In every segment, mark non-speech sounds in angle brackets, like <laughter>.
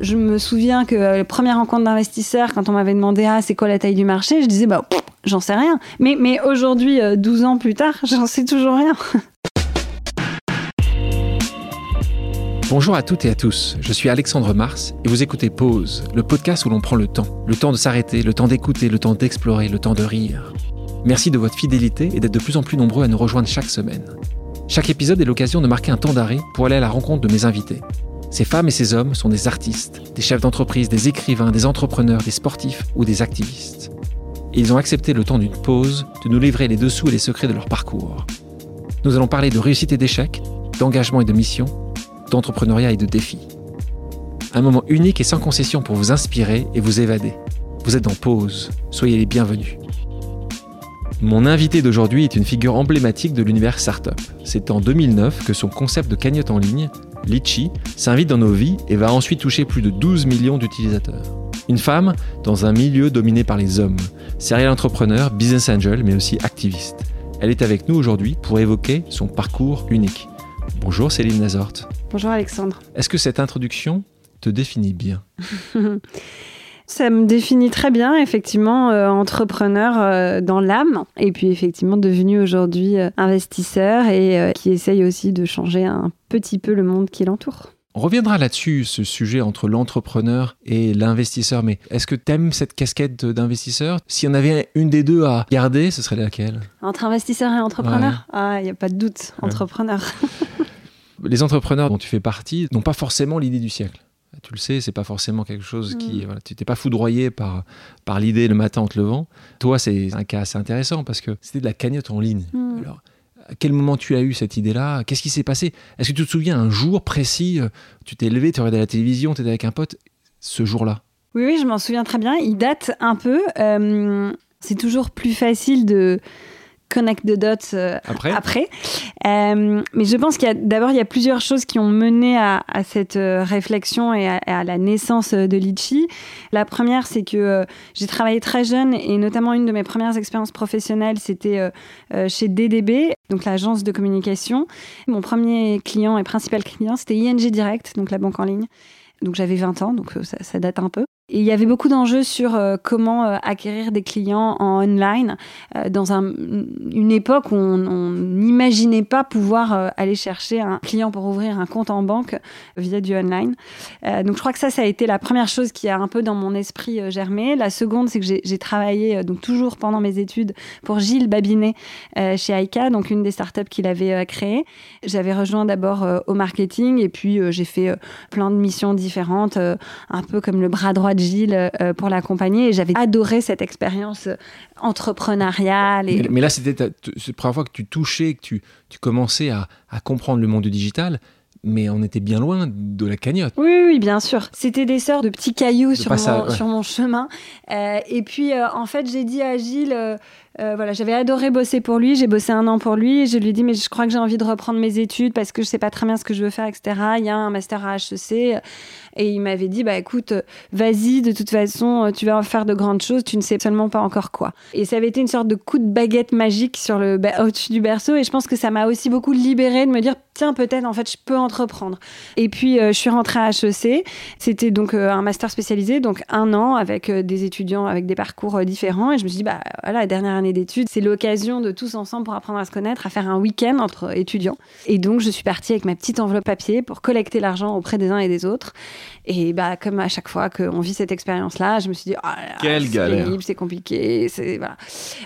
Je me souviens que euh, la première rencontre d'investisseurs, quand on m'avait demandé ah c'est quoi la taille du marché, je disais bah j'en sais rien. Mais, mais aujourd'hui, 12 ans plus tard, j'en sais toujours rien. Bonjour à toutes et à tous, je suis Alexandre Mars et vous écoutez Pause, le podcast où l'on prend le temps. Le temps de s'arrêter, le temps d'écouter, le temps d'explorer, le temps de rire. Merci de votre fidélité et d'être de plus en plus nombreux à nous rejoindre chaque semaine. Chaque épisode est l'occasion de marquer un temps d'arrêt pour aller à la rencontre de mes invités. Ces femmes et ces hommes sont des artistes, des chefs d'entreprise, des écrivains, des entrepreneurs, des sportifs ou des activistes. Ils ont accepté le temps d'une pause de nous livrer les dessous et les secrets de leur parcours. Nous allons parler de réussite et d'échec, d'engagement et de mission, d'entrepreneuriat et de défis. Un moment unique et sans concession pour vous inspirer et vous évader. Vous êtes en pause, soyez les bienvenus. Mon invité d'aujourd'hui est une figure emblématique de l'univers startup. C'est en 2009 que son concept de cagnotte en ligne, Litchi, s'invite dans nos vies et va ensuite toucher plus de 12 millions d'utilisateurs. Une femme dans un milieu dominé par les hommes, serial entrepreneur, business angel, mais aussi activiste. Elle est avec nous aujourd'hui pour évoquer son parcours unique. Bonjour Céline Nazort. Bonjour Alexandre. Est-ce que cette introduction te définit bien? <laughs> Ça me définit très bien, effectivement, euh, entrepreneur euh, dans l'âme, et puis effectivement devenu aujourd'hui euh, investisseur et qui essaye aussi de changer un petit peu le monde qui l'entoure. On reviendra là-dessus, ce sujet entre l'entrepreneur et l'investisseur, mais est-ce que tu aimes cette casquette d'investisseur? S'il y en avait une des deux à garder, ce serait laquelle? Entre investisseur et entrepreneur? Ah, il n'y a pas de doute, entrepreneur. <laughs> Les entrepreneurs dont tu fais partie n'ont pas forcément l'idée du siècle tu le sais, c'est pas forcément quelque chose qui. Mm. Voilà, tu t'es pas foudroyé par, par l'idée le matin en te levant. Toi, c'est un cas assez intéressant parce que c'était de la cagnotte en ligne. Mm. Alors, à quel moment tu as eu cette idée-là? Qu'est-ce qui s'est passé? Est-ce que tu te souviens un jour précis euh, Tu t'es levé, tu regardé la télévision, tu étais avec un pote, ce jour-là? Oui, oui, je m'en souviens très bien. Il date un peu. Euh, c'est toujours plus facile de connect the dots euh, après. Euh, mais je pense qu'il y a d'abord il y a plusieurs choses qui ont mené à, cette euh, réflexion et à, la naissance de Litchi. La première, c'est que j'ai travaillé très jeune et notamment une de mes premières expériences professionnelles, c'était chez DDB, donc l'agence de communication. Mon premier client et principal client, c'était ING Direct, donc la banque en ligne. Donc j'avais 20 ans, donc ça date un peu. Il y avait beaucoup d'enjeux sur euh, comment euh, acquérir des clients en online euh, dans un, une époque où on n'imaginait pas pouvoir aller chercher un client pour ouvrir un compte en banque via du online. donc je crois que ça, ça a été la première chose qui a un peu dans mon esprit germé. La seconde, c'est que j'ai travaillé donc toujours pendant mes études pour Gilles Babinet chez Aika, donc une des startups qu'il avait créées. J'avais rejoint d'abord au marketing et puis j'ai fait plein de missions différentes, un peu comme le bras droit Gilles euh, pour l'accompagner et j'avais adoré cette expérience euh, entrepreneuriale. Et... Mais, là, c'était la première fois que tu touchais, que tu, tu commençais à, à comprendre le monde du digital mais on était bien loin de la cagnotte. Oui, oui, bien sûr. C'était des sortes de petits cailloux sur, mon, sur mon chemin. Euh, et puis, en fait, j'ai dit à Gilles, voilà, j'avais adoré bosser pour lui. J'ai bossé un an pour lui. Et je lui ai dit, mais je crois que j'ai envie de reprendre mes études parce que je sais pas très bien ce que je veux faire, etc. Il y a un master à HEC. Et il m'avait dit, bah écoute, vas-y, de toute façon, tu vas faire de grandes choses, tu ne sais seulement pas encore quoi. Et ça avait été une sorte de coup de baguette magique sur le au-dessus du berceau. Et je pense que ça m'a aussi beaucoup libérée de me dire, tiens, peut-être, en fait, je peux entreprendre. Et puis, euh, je suis rentrée à HEC. C'était donc euh, un master spécialisé, donc un an avec euh, des étudiants avec des parcours différents. Et je me suis dit, bah voilà, la dernière année d'études, c'est l'occasion de tous ensemble pour apprendre à se connaître, à faire un week-end entre étudiants. Et donc, je suis partie avec ma petite enveloppe papier pour collecter l'argent auprès des uns et des autres. Et bah, comme à chaque fois qu'on vit cette expérience-là, je me suis dit, oh Quelle galère. c'est compliqué. C'est, voilà.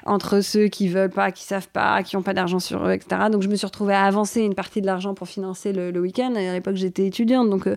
Entre ceux qui veulent pas, qui savent pas, qui n'ont pas d'argent sur eux, etc. Donc, je me suis retrouvée à avancer une partie de l'argent pour financer le, week-end. À l'époque, j'étais étudiante, donc euh,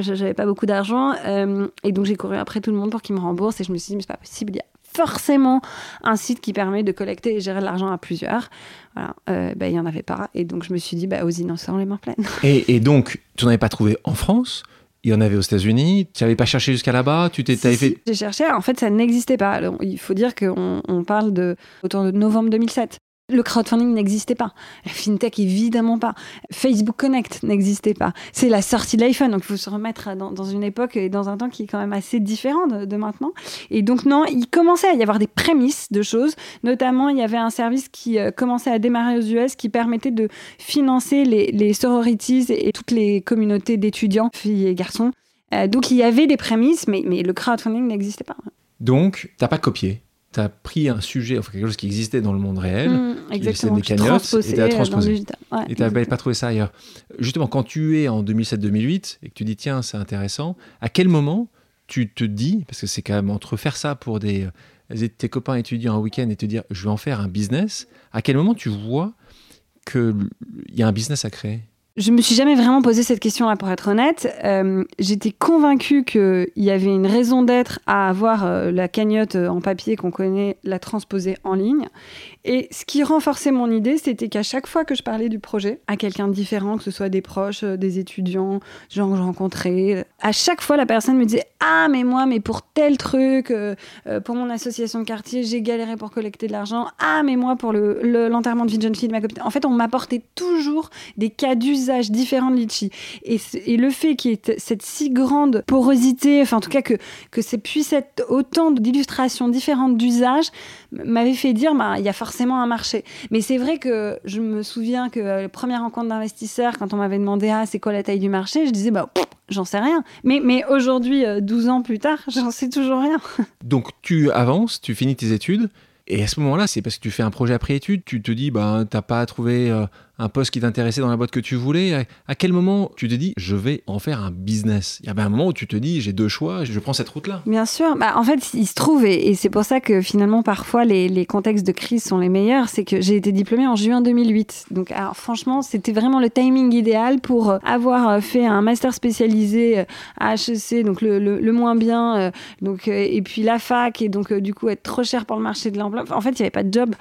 j'avais pas beaucoup d'argent. Euh, et donc, j'ai couru après tout le monde pour qu'il me rembourse. Et je me suis dit, mais c'est pas possible, il y a forcément un site qui permet de collecter et gérer de l'argent à plusieurs. Voilà, euh, bah, il n'y en avait pas. Et donc, je me suis dit, bah, aux innocents, les mains pleines. <laughs> Et, et donc, tu n'en avais pas trouvé en France? Il y en avait aux États-Unis? Tu n'avais pas cherché jusqu'à là-bas? Tu t'es fait... J'ai cherché. En fait, ça n'existait pas. il faut dire qu'on on parle de autour de novembre 2007. Le crowdfunding n'existait pas. La fintech, évidemment pas. Facebook Connect n'existait pas. C'est la sortie de l'iPhone. Donc, il faut se remettre dans, une époque et dans un temps qui est quand même assez différent de, maintenant. Et donc, non, il commençait à y avoir des prémices de choses. Notamment, il y avait un service qui euh, commençait à démarrer aux US qui permettait de financer les, sororities et toutes les communautés d'étudiants, filles et garçons, donc il y avait des prémices, mais, mais le crowdfunding n'existait pas. Donc, tu n'as pas copié tu as pris un sujet, enfin quelque chose qui existait dans le monde réel, mmh, exactement, des cagnottes, et tu as transposé. et tu n'avais pas trouvé ça ailleurs. Justement, quand tu es en 2007-2008 et que tu dis, tiens, c'est intéressant, à quel moment tu te dis, parce que c'est quand même entre faire ça pour des, tes copains étudiants un week-end et te dire, je vais en faire un business, à quel moment tu vois qu'il y a un business à créer? Je me suis jamais vraiment posé cette question-là, pour être honnête. Euh, j'étais convaincue qu'il y avait une raison d'être à avoir euh, la cagnotte euh, en papier qu'on connaît, la transposer en ligne. Et ce qui renforçait mon idée, c'était qu'à chaque fois que je parlais du projet à quelqu'un de différent, que ce soit des proches, des étudiants, gens que je rencontrais, à chaque fois la personne me disait Ah, mais moi, mais pour tel truc, pour mon association de quartier, j'ai galéré pour collecter de l'argent. Ah, mais moi, pour l'enterrement le, de vie de jeune fille de ma copine. En fait, on m'apportait toujours des cas d'usage différents de litchi. Et, et le fait qu'il y ait cette si grande porosité, enfin en tout cas que, que ça puisse être autant d'illustrations différentes d'usage, m'avait fait dire, bah, il y a forcément un marché. Mais c'est vrai que je me souviens que euh, la première rencontre d'investisseurs, quand on m'avait demandé, ah, c'est quoi la taille du marché, je disais, bah, j'en sais rien. Mais, mais aujourd'hui, 12 euh, ans plus tard, <laughs> j'en sais toujours rien. <laughs> Donc tu avances, tu finis tes études, et à ce moment-là, c'est parce que tu fais un projet après études, tu te dis, bah, t'as pas trouvé euh, un poste qui t'intéressait dans la boîte que tu voulais. À, quel moment tu te dis, je vais en faire un business? Il y avait un moment où tu te dis, j'ai deux choix, je prends cette route-là. Bien sûr. Bah, en fait, il se trouve, et, c'est pour ça que finalement, parfois, les, contextes de crise sont les meilleurs, c'est que j'ai été diplômée en juin 2008. Donc, franchement, c'était vraiment le timing idéal pour euh, avoir euh, fait un master spécialisé à HEC, donc le, moins bien, donc, et puis la fac, et donc, du coup, être trop cher pour le marché de l'emploi en fait, il n'y avait pas de job.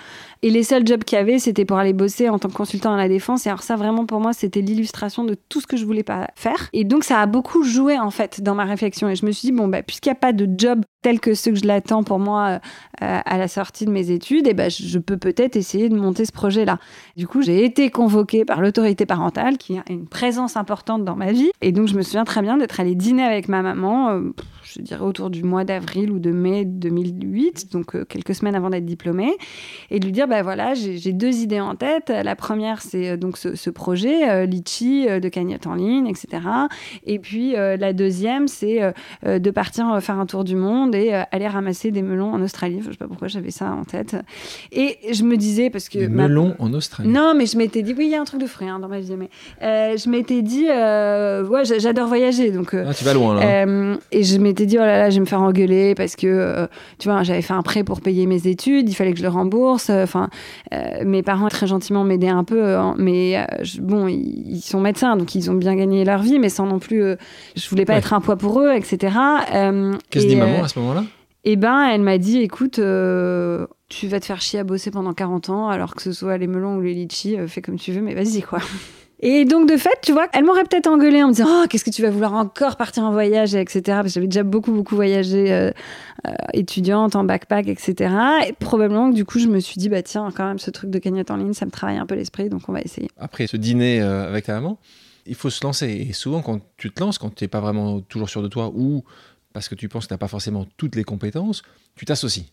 Et les seuls jobs qu'il y avait, c'était pour aller bosser en tant que consultant à la défense. Et alors ça, vraiment, pour moi, c'était l'illustration de tout ce que je voulais pas faire. Et donc, ça a beaucoup joué, en fait, dans ma réflexion. Et je me suis dit, bon, bah, puisqu'il n'y a pas de job tel que ceux que je l'attends pour moi euh, à la sortie de mes études, et ben, je peux peut-être essayer de monter ce projet-là. Du coup, j'ai été convoquée par l'autorité parentale, qui a une présence importante dans ma vie. Et donc, je me souviens très bien d'être allée dîner avec ma maman, euh, je dirais autour du mois d'avril ou de mai 2008, donc euh, quelques semaines avant d'être diplômée, et de lui dire, ben voilà, j'ai deux idées en tête. La première, c'est donc ce, projet, Litchi, de cagnotte en ligne, etc. Et puis, la deuxième, c'est de partir faire un tour du monde et euh, aller ramasser des melons en Australie. Je sais pas pourquoi j'avais ça en tête. Et je me disais, parce que. Des melons en Australie Non, mais je m'étais dit, oui, il y a un truc de frais hein, dans ma vie, mais euh, je m'étais dit, euh, ouais, j'adore voyager. Donc, ah, tu vas loin là. et je m'étais dit, oh là là, je vais me faire engueuler parce que, tu vois, j'avais fait un prêt pour payer mes études, il fallait que je le rembourse. Enfin, mes parents très gentiment m'aidaient un peu, hein, mais bon, ils, sont médecins, donc ils ont bien gagné leur vie, mais sans non plus. je voulais pas être un poids pour eux, etc. Qu'est-ce que dit maman à ce moment-là? Eh ben, elle m'a dit, écoute, euh, tu vas te faire chier à bosser pendant 40 ans, alors que ce soit les melons ou les litchis, euh, fais comme tu veux, mais vas-y, quoi. Et donc, de fait, tu vois, elle m'aurait peut-être engueulé en me disant Oh, qu'est-ce que tu vas vouloir encore partir en voyage, etc. Parce que j'avais déjà beaucoup, beaucoup voyagé euh, étudiante, en backpack, etc. Et probablement que du coup, je me suis dit Bah, tiens, quand même, ce truc de cagnotte en ligne, ça me travaille un peu l'esprit, donc on va essayer. Après ce dîner avec ta maman, il faut se lancer. Et souvent, quand tu te lances, quand tu n'es pas vraiment toujours sûr de toi ou parce que tu penses que tu n'as pas forcément toutes les compétences, tu t'associes.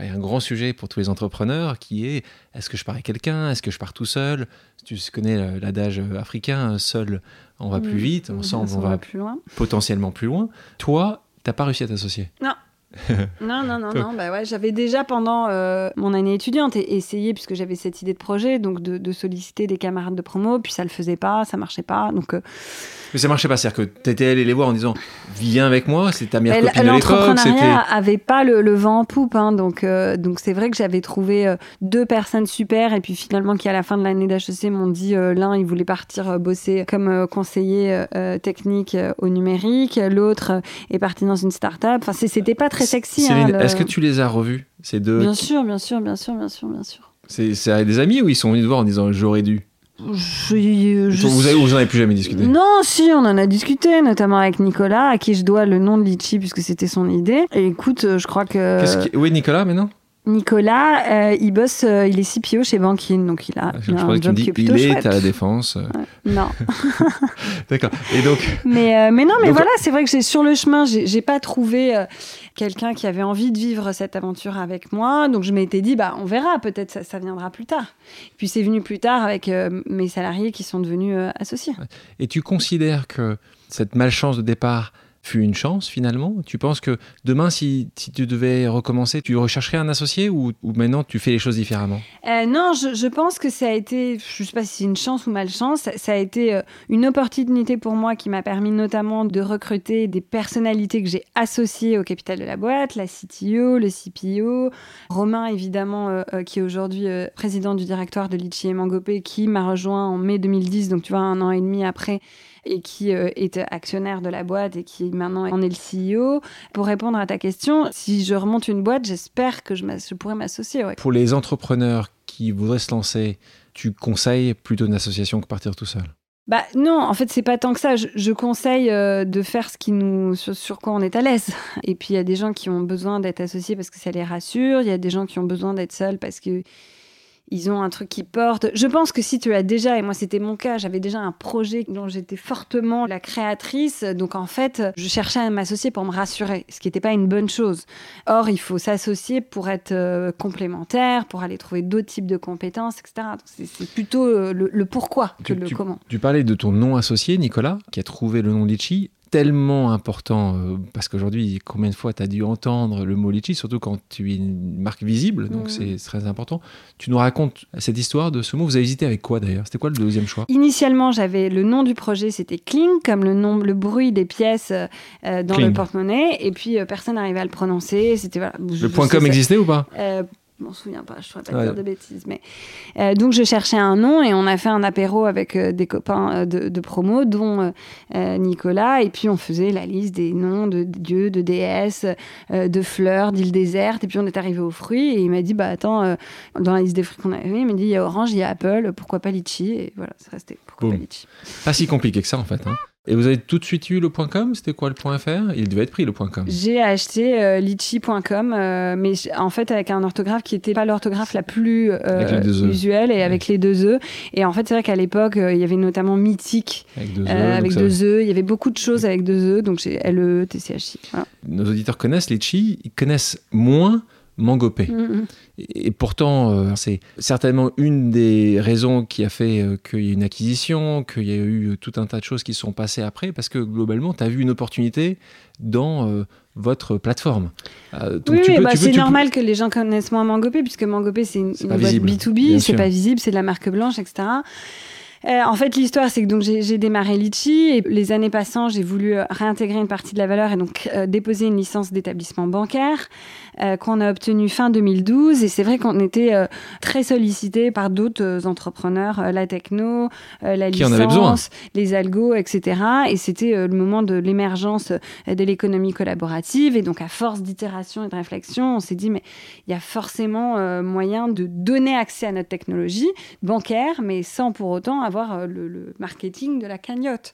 Il y a un grand sujet pour tous les entrepreneurs qui est est-ce que je pars avec quelqu'un? Est-ce que je pars tout seul? Tu connais l'adage africain seul on va plus vite, ensemble on, va plus loin. potentiellement plus loin. Toi, tu n'as pas réussi à t'associer? Non. <laughs> non, non, non, non. Bah ouais, j'avais déjà pendant euh, mon année étudiante essayé, puisque j'avais cette idée de projet, donc de, solliciter des camarades de promo, puis ça le faisait pas, ça marchait pas. Donc, euh, mais ça marchait pas, c'est-à-dire que tu étais allé les voir en disant Viens avec moi, c'est ta meilleure copine de l'époque. L'entrepreneuriat avait pas le, vent en poupe, hein, donc euh, donc c'est vrai que j'avais trouvé deux personnes super, et puis finalement qui à la fin de l'année d'HEC m'ont dit l'un il voulait partir bosser comme conseiller technique au numérique, l'autre est parti dans une start-up. Enfin c'était pas très sexy. Hein, est-ce que tu les as revus ces deux Bien sûr, bien sûr, bien sûr, bien sûr, bien sûr. C'est des amis ou ils sont venus te voir en disant j'aurais dû? Je, vous, avez, vous en avez plus jamais discuté? Non, si, on en a discuté, notamment avec Nicolas, à qui je dois le nom de Litchi, puisque c'était son idée. Et écoute, je crois que. Oui, Nicolas, maintenant? Nicolas, euh, il bosse, euh, il est CPO chez Bankin, donc il a, ah, il a un job qui est plutôt il est à la défense. Non. <laughs> <laughs> D'accord. Et donc. Mais, euh, mais non, mais voilà, c'est vrai que j'ai sur le chemin, j'ai pas trouvé quelqu'un qui avait envie de vivre cette aventure avec moi, donc je m'étais dit, bah on verra, peut-être ça, ça, viendra plus tard. Puis c'est venu plus tard avec mes salariés qui sont devenus associés. Et tu considères que cette malchance de départ fut une chance finalement. Tu penses que demain, si, tu devais recommencer, tu rechercherais un associé ou, maintenant tu fais les choses différemment? Euh, Non, je, pense que ça a été, je ne sais pas si c'est une chance ou malchance, ça, a été euh, une opportunité pour moi qui m'a permis notamment de recruter des personnalités que j'ai associées au capital de la boîte, la CTO, le CPO, Romain évidemment, euh, qui est aujourd'hui président du directoire de Litchi et Mangopé, qui m'a rejoint en mai 2010, donc tu vois, un an et demi après et qui euh, est actionnaire de la boîte et qui maintenant en est le CEO. Pour répondre à ta question, si je remonte une boîte, j'espère que je, je pourrais m'associer. Pour les entrepreneurs qui voudraient se lancer, tu conseilles plutôt une association que partir tout seul? Bah non, en fait c'est pas tant que ça. Je, conseille euh, de faire ce qui nous sur, sur quoi on est à l'aise. <laughs> Et puis il y a des gens qui ont besoin d'être associés parce que ça les rassure. Il y a des gens qui ont besoin d'être seuls parce que ils ont un truc qui porte. Je pense que si tu as déjà, et moi c'était mon cas, j'avais déjà un projet dont j'étais fortement la créatrice, donc en fait, je cherchais à m'associer pour me rassurer, ce qui n'était pas une bonne chose. Or, il faut s'associer pour être euh, complémentaire, pour aller trouver d'autres types de compétences, etc. C'est plutôt euh, le, pourquoi que le comment. Tu parlais de ton nom associé, Nicolas, qui a trouvé le nom Litchi tellement important euh, parce qu'aujourd'hui, combien de fois tu as dû entendre le mot litchi, surtout quand tu es une marque visible, donc c'est très important. Tu nous racontes cette histoire de ce mot. Vous avez hésité avec quoi d'ailleurs? C'était quoi le deuxième choix? Initialement, j'avais le nom du projet, c'était Kling, comme le nom, le bruit des pièces euh, dans le porte-monnaie, et puis euh, personne n'arrivait à le prononcer. C'était voilà. Le point com existait ou pas? Je m'en souviens pas, je ne saurais pas dire de bêtises. Mais... Euh, donc je cherchais un nom et on a fait un apéro avec euh, des copains euh, de, promo, dont Nicolas, et puis on faisait la liste des noms de dieux, de déesses, de fleurs, d'îles désertes, et puis on est arrivé aux fruits, et il m'a dit, bah attends, dans la liste des fruits qu'on avait, il m'a dit, il y a orange, il y a apple, pourquoi pas litchi Et voilà, c'est resté, pourquoi pas litchi. Pas si compliqué que ça en fait. Hein. Et vous avez tout de suite eu le .com? C'était quoi le .fr Il devait être pris le .com. J'ai acheté euh, litchi.com, euh, mais en fait avec un orthographe qui n'était pas l'orthographe la plus euh, usuelle et avec les deux E. Et en fait c'est vrai qu'à l'époque il y avait notamment Mythique avec deux E. Avec deux e. Il y avait beaucoup de choses avec deux E, donc j'ai LE, TCHI. Nos auditeurs connaissent Litchi, ils connaissent moins Mangopé. Mm, mm. Et, pourtant, euh, c'est certainement une des raisons qui a fait euh, qu'il y ait une acquisition, qu'il y a eu tout un tas de choses qui sont passées après, parce que globalement, tu as vu une opportunité dans euh, votre plateforme. oui, bah, c'est normal que les gens connaissent moins Mangopé, puisque Mangopé, c'est une, boîte B2B, c'est pas visible, c'est de la marque blanche, etc. en fait, l'histoire, c'est que donc j'ai démarré Litchi et les années passant, j'ai voulu réintégrer une partie de la valeur et donc déposer une licence d'établissement bancaire. Euh, qu'on a obtenu fin 2012. Et c'est vrai qu'on était euh, très sollicité par d'autres euh, entrepreneurs, la techno, la licence, les algos, etc. Et c'était le moment de l'émergence de l'économie collaborative. Et donc, à force d'itération et de réflexion, on s'est dit, mais il y a forcément moyen de donner accès à notre technologie bancaire, mais sans pour autant avoir le, marketing de la cagnotte.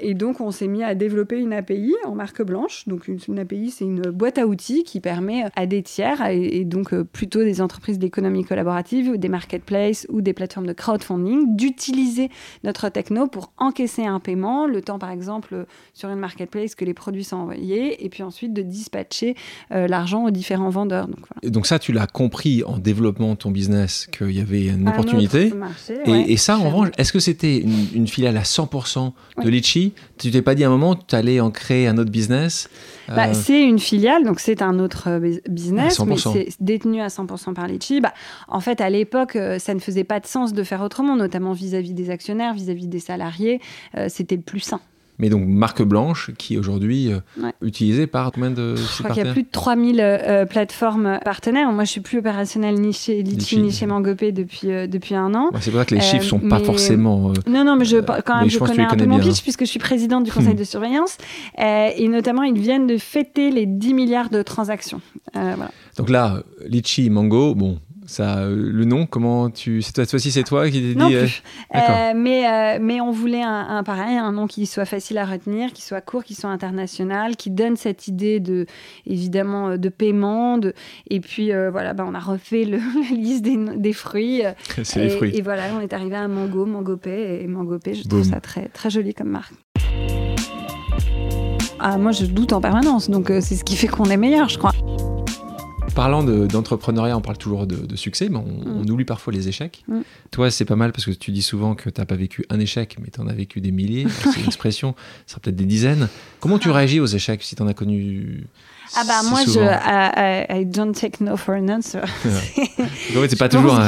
Et donc, on s'est mis à développer une API en marque blanche. Donc, une, une API, c'est une boîte à outils qui permet à des tiers, et, donc euh, plutôt des entreprises d'économie collaborative, des marketplaces ou des plateformes de crowdfunding, d'utiliser notre techno pour encaisser un paiement, le temps par exemple sur une marketplace que les produits sont envoyés, et puis ensuite de dispatcher euh, l'argent aux différents vendeurs. Donc, Et donc ça, tu l'as compris en développant ton business qu'il y avait une opportunité. et, ça, en revanche, est-ce que c'était une, filiale à 100% de Litchi? Tu t'es pas dit à un moment, tu allais en créer un autre business? Bah, euh, C'est une filiale, donc c'est un autre business, mais c'est détenu à 100% par Litchi. Bah, en fait, à l'époque, euh, ça ne faisait pas de sens de faire autrement, notamment vis-à-vis des actionnaires, vis-à-vis des salariés. Euh, c'était le plus sain mais donc marque blanche qui est aujourd'hui euh, utilisée par combien de Je crois qu'il y a plus de 3000 euh, plateformes partenaires. Moi, je suis plus opérationnelle ni chez Litchi ni chez Mangopé depuis, euh, depuis un an. c'est pour ça que les chiffres ne sont pas forcément. non, non, mais je, quand même, je, connais un peu mon pitch puisque je suis présidente du conseil <laughs> de surveillance. et notamment, ils viennent de fêter les 10 milliards de transactions. Voilà. Donc là, Litchi, Mango, bon, ça, euh, le nom, comment tu, cette fois-ci c'est toi qui t'es dit. Euh, euh, mais mais on voulait un, pareil, un nom qui soit facile à retenir, qui soit court, qui soit international, qui donne cette idée de évidemment de paiement, de, et puis voilà, bah, on a refait le, <laughs> la liste des, des fruits. c'est les fruits. Et voilà, on est arrivé à Mango, Mangopé et Mangopé. Je trouve ça très très joli comme marque. Ah, moi je doute en permanence, donc c'est ce qui fait qu'on est meilleur, je crois. Parlant d'entrepreneuriat, on parle toujours de, succès, mais on, mm. oublie parfois les échecs. Mm. Toi, c'est pas mal parce que tu dis souvent que tu n'as pas vécu un échec, mais tu en as vécu des milliers. c'est <laughs> une expression, ça sera peut-être des dizaines. Comment tu réagis aux échecs si tu en as connu ah bah moi je I, don't take no for an answer. <laughs> c'est pas toujours.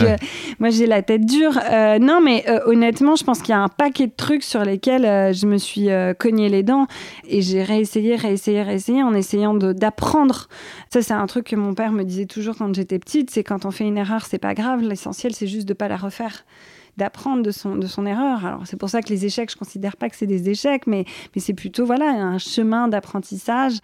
moi j'ai la tête dure. Euh, non mais euh, honnêtement je pense qu'il y a un paquet de trucs sur lesquels euh, je me suis cogné les dents et j'ai réessayé, réessayé, réessayé en essayant d'apprendre. Ça c'est un truc que mon père me disait toujours quand j'étais petite, c'est quand on fait une erreur c'est pas grave, l'essentiel c'est juste de pas la refaire d'apprendre de son, de son erreur. Alors c'est pour ça que les échecs, je considère pas que c'est des échecs, mais, mais c'est plutôt voilà un chemin d'apprentissage.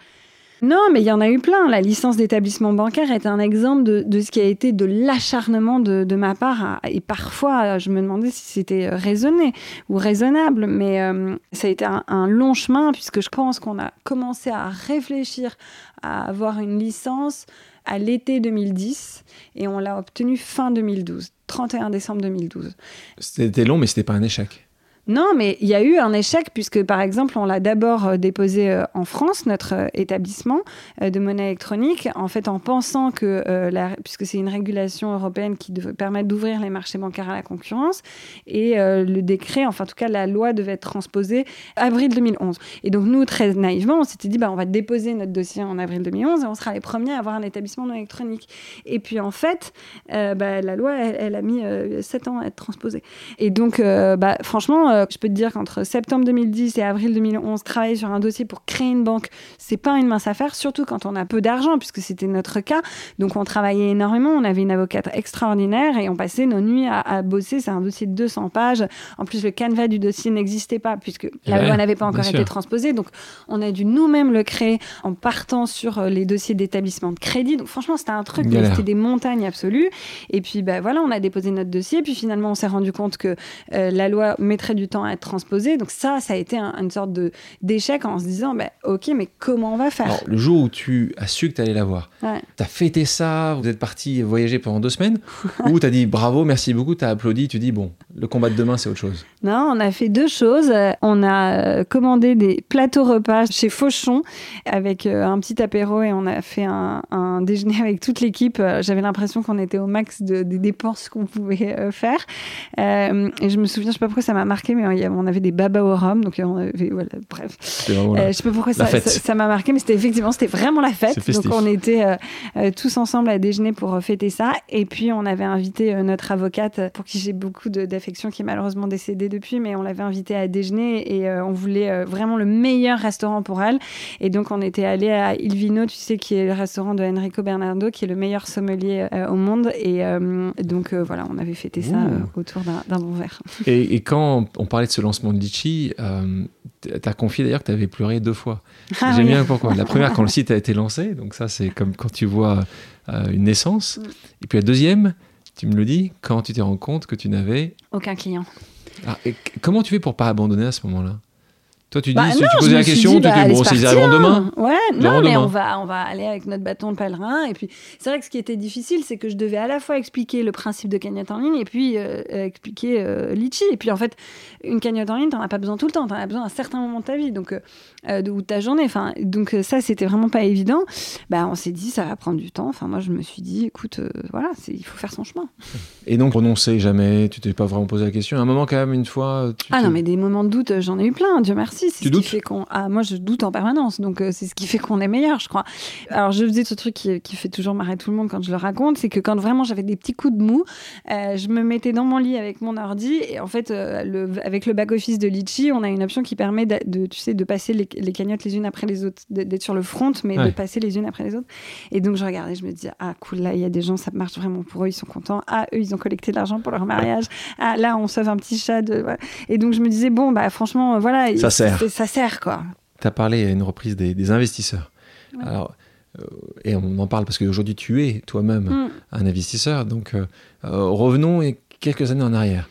Non, mais il y en a eu plein. La licence d'établissement bancaire est un exemple de, ce qui a été de l'acharnement de, ma part. Et parfois, je me demandais si c'était raisonné ou raisonnable. Mais euh, ça a été un, long chemin puisque je pense qu'on a commencé à réfléchir à avoir une licence à l'été 2010 et on l'a obtenue fin 2012, 31 décembre 2012. C'était long, mais c'était pas un échec. Non, mais il y a eu un échec puisque, par exemple, on l'a d'abord euh, déposé euh, en France, notre euh, établissement de monnaie électronique, en fait, en pensant que, puisque c'est une régulation européenne qui devait permettre d'ouvrir les marchés bancaires à la concurrence, et le décret, enfin, en tout cas, la loi devait être transposée avril 2011. Et donc, nous, très naïvement, on s'était dit, bah, on va déposer notre dossier en avril 2011 et on sera les premiers à avoir un établissement monnaie électronique. Et puis, en fait, bah, la loi, elle, a mis sept ans à être transposée. Et donc, bah, franchement, euh, je peux te dire qu'entre septembre 2010 et avril 2011, travailler sur un dossier pour créer une banque, c'est pas une mince affaire, surtout quand on a peu d'argent, puisque c'était notre cas. Donc on travaillait énormément, on avait une avocate extraordinaire et on passait nos nuits à, bosser. C'est un dossier de 200 pages. En plus, le canevas du dossier n'existait pas, puisque la loi n'avait pas encore été transposée. Donc on a dû nous-mêmes le créer en partant sur euh, les dossiers d'établissement de crédit. Donc franchement, c'était un truc, c'était des montagnes absolues. Et puis bah, voilà, on a déposé notre dossier. Puis finalement, on s'est rendu compte que euh, la loi mettrait du temps à être transposé. Donc ça, ça a été une sorte de d'échec en se disant, bah, ok, mais comment on va faire? Le jour où tu as su que tu allais la voir, tu as fêté ça, vous êtes parti voyager pendant deux semaines, <laughs> ou tu as dit bravo, merci beaucoup, tu as applaudi, tu dis, bon, le combat de demain, c'est autre chose Non, on a fait deux choses. On a euh, commandé des plateaux repas chez Fauchon avec euh, un petit apéro et on a fait un, déjeuner avec toute l'équipe. Euh, j'avais l'impression qu'on était au max des dépenses qu'on pouvait faire. et je me souviens, je sais pas pourquoi ça m'a marqué, mais on avait des babas au rhum, donc on avait, voilà, bref. Euh, je sais pas pourquoi ça m'a marqué, mais c'était effectivement, c'était vraiment la fête. Donc on était euh, euh, tous ensemble à déjeuner pour fêter ça. Et puis on avait invité notre avocate, pour qui j'ai beaucoup d'affection, qui est malheureusement décédée depuis, mais on l'avait invitée à déjeuner et on voulait vraiment le meilleur restaurant pour elle. Et donc on était allé à Il Vino, tu sais, qui est le restaurant de Enrico Bernardo, qui est le meilleur sommelier au monde. Et donc voilà, on avait fêté ça autour d'un bon verre. Et, et quand on parlait de ce lancement de Litchi, euh, tu as confié d'ailleurs que tu avais pleuré deux fois. Ah J'aime bien pourquoi. La première, quand le site a été lancé, donc ça, c'est comme quand tu vois euh, une naissance. Mm. Et puis la deuxième, tu me le dis, quand tu t'es rendu compte que tu n'avais. Aucun client. Ah, et comment tu fais pour pas abandonner à ce moment-là? Toi, tu dis, bah, si tu posais la question, tu bah, dis, bon, s'ils arriveront demain. Ouais, non, mais on va, on va aller avec notre bâton de pèlerin. Et puis, c'est vrai que ce qui était difficile, c'est que je devais à la fois expliquer le principe de cagnotte en ligne et puis euh, expliquer euh, Litchi. Et puis, en fait, une cagnotte en ligne, t'en as pas besoin tout le temps. T'en as besoin à un certain moment de ta vie, donc, euh, de, ou de ta journée. Enfin, donc, ça, c'était vraiment pas évident. Bah, on s'est dit, ça va prendre du temps. Enfin, moi, je me suis dit, écoute, voilà, il faut faire son chemin. Et donc, renoncer jamais, tu t'es pas vraiment posé la question. À un moment, quand même, une fois. ah non, mais des moments de doute, j'en ai eu plein, Dieu merci. Tu doutes ah, moi, je doute en permanence, donc euh, c'est ce qui fait qu'on est meilleur, je crois. Alors, je faisais ce truc qui, qui, fait toujours marrer tout le monde quand je le raconte, c'est que quand vraiment j'avais des petits coups de mou, euh, je me mettais dans mon lit avec mon ordi, et en fait, euh, le, avec le back-office de Litchi, on a une option qui permet de, tu sais, de passer les, les, cagnottes les unes après les autres, d'être sur le front, mais de passer les unes après les autres. Et donc, je regardais, je me disais, ah, cool, là, il y a des gens, ça marche vraiment pour eux, ils sont contents. Ah, eux, ils ont collecté de l'argent pour leur mariage. Ah, là, on sauve un petit chat. De... Et donc, je me disais, bon, bah, franchement, voilà. Ça sert. Ça sert, quoi tu as parlé à une reprise des, investisseurs. Alors, euh, et on en parle parce qu'aujourd'hui, tu es toi-même mm. un investisseur. Donc, euh, euh, revenons quelques années en arrière.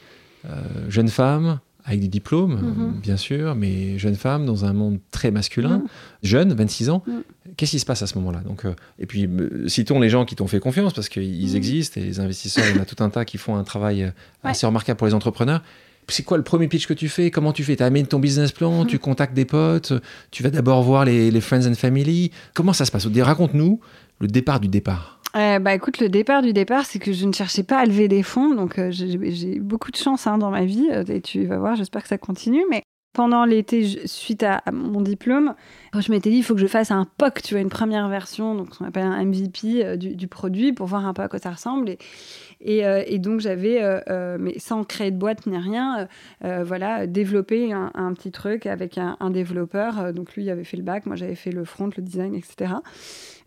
jeune femme, avec des diplômes, mm-hmm. bien sûr, mais jeune femme dans un monde très masculin, mm. jeune, 26 ans. Mm. Qu'est-ce qui se passe à ce moment-là? Donc, Et puis, citons les gens qui t'ont fait confiance, parce qu'ils existent, et les investisseurs, il y en a tout un tas qui font un travail assez remarquable pour les entrepreneurs c'est quoi le premier pitch que tu fais? Comment tu fais? Tu amènes ton business plan, tu contactes des potes, tu vas d'abord voir les, friends and family. Comment ça se passe? Raconte-nous le départ du départ. bah écoute, le départ du départ, c'est que je ne cherchais pas à lever des fonds, donc j'ai beaucoup de chance hein, dans ma vie, et tu vas voir, j'espère que ça continue, mais pendant l'été, suite à, mon diplôme, je m'étais dit, il faut que je fasse un POC, tu vois, une première version, donc ce qu'on appelle un MVP euh, du, produit, pour voir un peu à quoi ça ressemble. Et, et, euh, donc, j'avais, euh, mais sans créer de boîte ni rien, voilà, développé un, petit truc avec un, un, développeur. Donc, lui, avait fait le bac, moi, j'avais fait le front, le design, etc.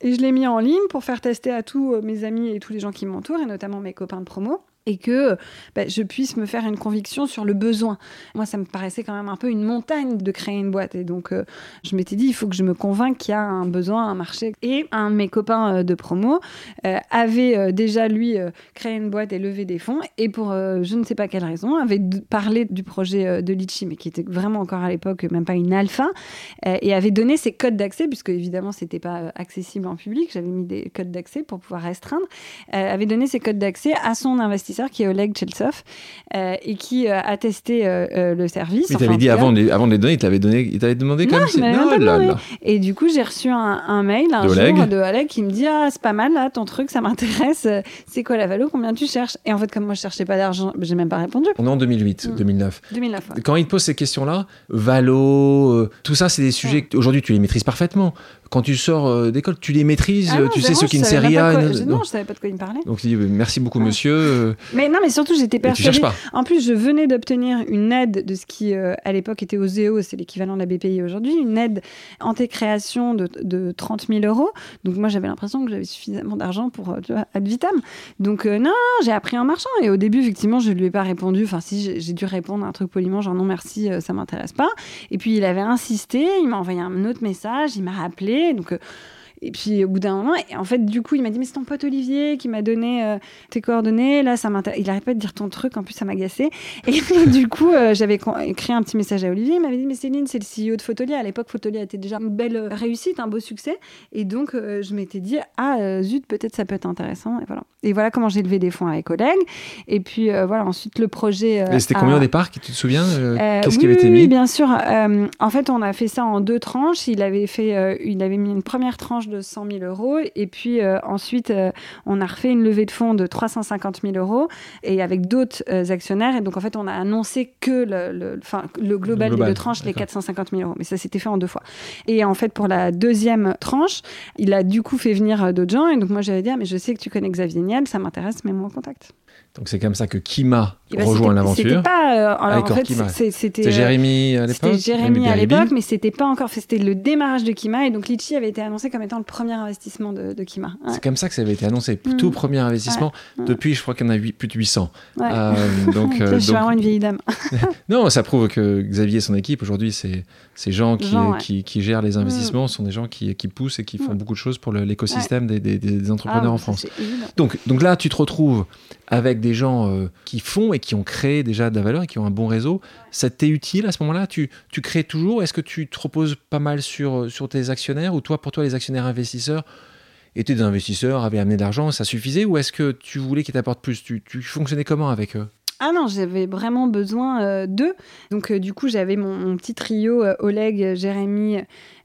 Et je l'ai mis en ligne pour faire tester à tous mes amis et tous les gens qui m'entourent, et notamment mes copains de promo et que bah, je puisse me faire une conviction sur le besoin. Moi, ça me paraissait quand même un peu une montagne de créer une boîte. Et donc, euh, je m'étais dit, il faut que je me convainque qu'il y a un besoin, un marché. Et un de mes copains euh, de promo euh, avait déjà, lui, créé une boîte et levé des fonds. Et pour je ne sais pas quelle raison, avait parlé du projet de Litchi, mais qui était vraiment encore à l'époque même pas une alpha, et avait donné ses codes d'accès, puisque évidemment, c'était pas accessible en public. J'avais mis des codes d'accès pour pouvoir restreindre. avait donné ses codes d'accès à son investisseur qui est Oleg Chelsov euh, et qui euh, a testé euh, le service. Mais avais dit avant, de, avant de les donner, il t'avait donné, il t'avait demandé quand même. Non, Et du coup, j'ai reçu un, mail un de jour Oleg. de Oleg qui me dit ah c'est pas mal là ton truc, ça m'intéresse. C'est quoi la valo Combien tu cherches? Et en fait, comme moi je cherchais pas d'argent, j'ai même pas répondu. On est en 2008, 2009. 2009. Quand il te pose ces questions-là, valo, tout ça, c'est des sujets que aujourd'hui tu les maîtrises parfaitement quand tu sors euh, d'école, tu les maîtrises, ah tu sais ce qui ne sait rien. Non, je savais pas de quoi il me parlait. Donc il dit merci beaucoup monsieur. Euh. Mais non, mais surtout j'étais persuadée. Pas. En plus, je venais d'obtenir une aide de ce qui euh, à l'époque était Oseo, c'est l'équivalent de la BPI aujourd'hui, une aide anti-création de, de 30 000 euros. Donc moi j'avais l'impression que j'avais suffisamment d'argent pour tu vois, ad vitam. Donc non, j'ai appris en marchant. Et au début, effectivement, je lui ai pas répondu. Enfin si, j'ai dû répondre un truc poliment, genre non merci, ça m'intéresse pas. Et puis il avait insisté, il m'a envoyé un autre message, il m'a rappelé donc, euh, et puis au bout d'un moment, et en fait, du coup, il m'a dit Mais c'est ton pote Olivier qui m'a donné euh, tes coordonnées. Là, ça m'intéresse. Il n'arrête pas de dire ton truc, en plus, ça m'agaçait. Et <laughs> du coup, euh, j'avais écrit un petit message à Olivier. Il m'avait dit Mais Céline, c'est le CEO de Fotolia. À l'époque, Fotolia était déjà une belle réussite, un beau succès. Et donc, je m'étais dit Ah, zut, peut-être ça peut être intéressant. Et voilà. Et voilà comment j'ai levé des fonds avec collègues. Et puis, voilà, ensuite, le projet. c'était combien au départ Tu te souviens Qu'est-ce qui avait été mis? Oui, bien sûr. en fait, on a fait ça en deux tranches. Il avait, fait, il avait mis une première tranche de 100 000 euros. Et puis euh, ensuite, euh, on a refait une levée de fonds de 350 000 euros et avec d'autres euh, actionnaires. Et donc, en fait, on a annoncé que le, le, le global, des deux tranches, les 450 000 euros. Mais ça s'était fait en deux fois. Et en fait, pour la deuxième tranche, il a du coup fait venir d'autres gens. Et donc, moi, j'avais dit, ah, mais je sais que tu connais Xavier Niel, ça m'intéresse, mets-moi en contact. Donc c'est comme ça que Kima eh ben, rejoint l'aventure. C'était pas. en fait, c'était. Jérémy à l'époque. C'était Jérémy à l'époque, mais c'était pas encore. C'était le démarrage de Kima et donc Litchi avait été annoncé comme étant le premier investissement de, Kima. C'est comme ça que ça avait été annoncé, mm. tout premier investissement. Depuis, je crois qu'il y en a plus de 800. Euh, donc, <laughs> je suis vraiment une vieille dame. <laughs> non, ça prouve que Xavier et son équipe aujourd'hui, c'est ces gens qui, qui, gèrent les investissements mm. sont des gens qui, qui poussent et qui font mm. beaucoup de choses pour l'écosystème des, des, entrepreneurs ah, en France. Donc, donc là, tu te retrouves avec des gens euh, qui font et qui ont créé déjà de la valeur et qui ont un bon réseau. Ça t'est utile à ce moment-là? Tu, tu crées toujours? Est-ce que tu te reposes pas mal sur, sur tes actionnaires? Ou toi, pour toi, les actionnaires investisseurs étaient des investisseurs, avaient amené de l'argent, ça suffisait? Ou est-ce que tu voulais qu'ils t'apportent plus? Tu, tu fonctionnais comment avec eux? Ah non, j'avais vraiment besoin euh, d'eux. Donc euh, du coup, j'avais mon, petit trio Oleg, Jérémy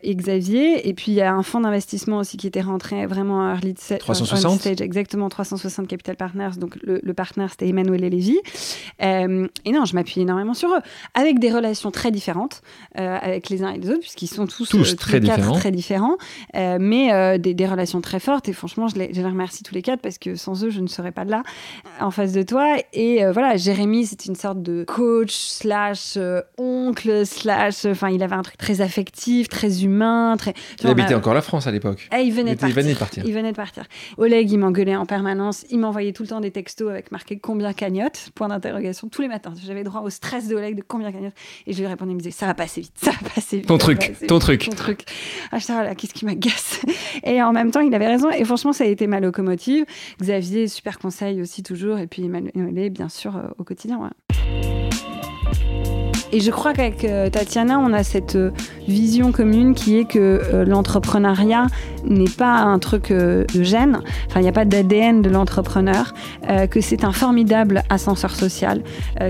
et Xavier. Et puis, il y a un fonds d'investissement aussi qui était rentré vraiment à early, 360. stage, exactement 360 Capital Partners. Donc, le, le partenaire, c'était Emmanuel et Lévy. Euh, et non, je m'appuie énormément sur eux, avec des relations très différentes euh, avec les uns et les autres, puisqu'ils sont tous, tous, euh, très, différents. très différents, mais des, des, relations très fortes. Et franchement, je les, je les, remercie tous les quatre parce que sans eux, je ne serais pas là en face de toi. Et voilà, Jérémy, c'est une sorte de coach slash oncle slash. Enfin, il avait un truc très affectif, très humain il habitait encore la France à l'époque. Eh, il, venait de partir. il venait de partir. Oleg, il m'engueulait en permanence. Il m'envoyait tout le temps des textos avec marqué combien cagnotte? Point d'interrogation tous les matins. J'avais droit au stress de Oleg de combien cagnotte? Et je lui répondais, il me disait ça va passer vite, ça va passer vite. Ton truc, ton truc. Ton truc. Ah, je là, qu'est-ce qui m'agace? Et en même temps, il avait raison. Et franchement, ça a été ma locomotive. Xavier, super conseil aussi toujours. Et puis Emmanuel, bien sûr, euh, au quotidien. Et je crois qu'avec euh, Tatiana, on a cette euh, vision commune qui est que euh, l'entrepreneuriat n'est pas un truc de gène, enfin il n'y a pas d'ADN de l'entrepreneur, que c'est un formidable ascenseur social,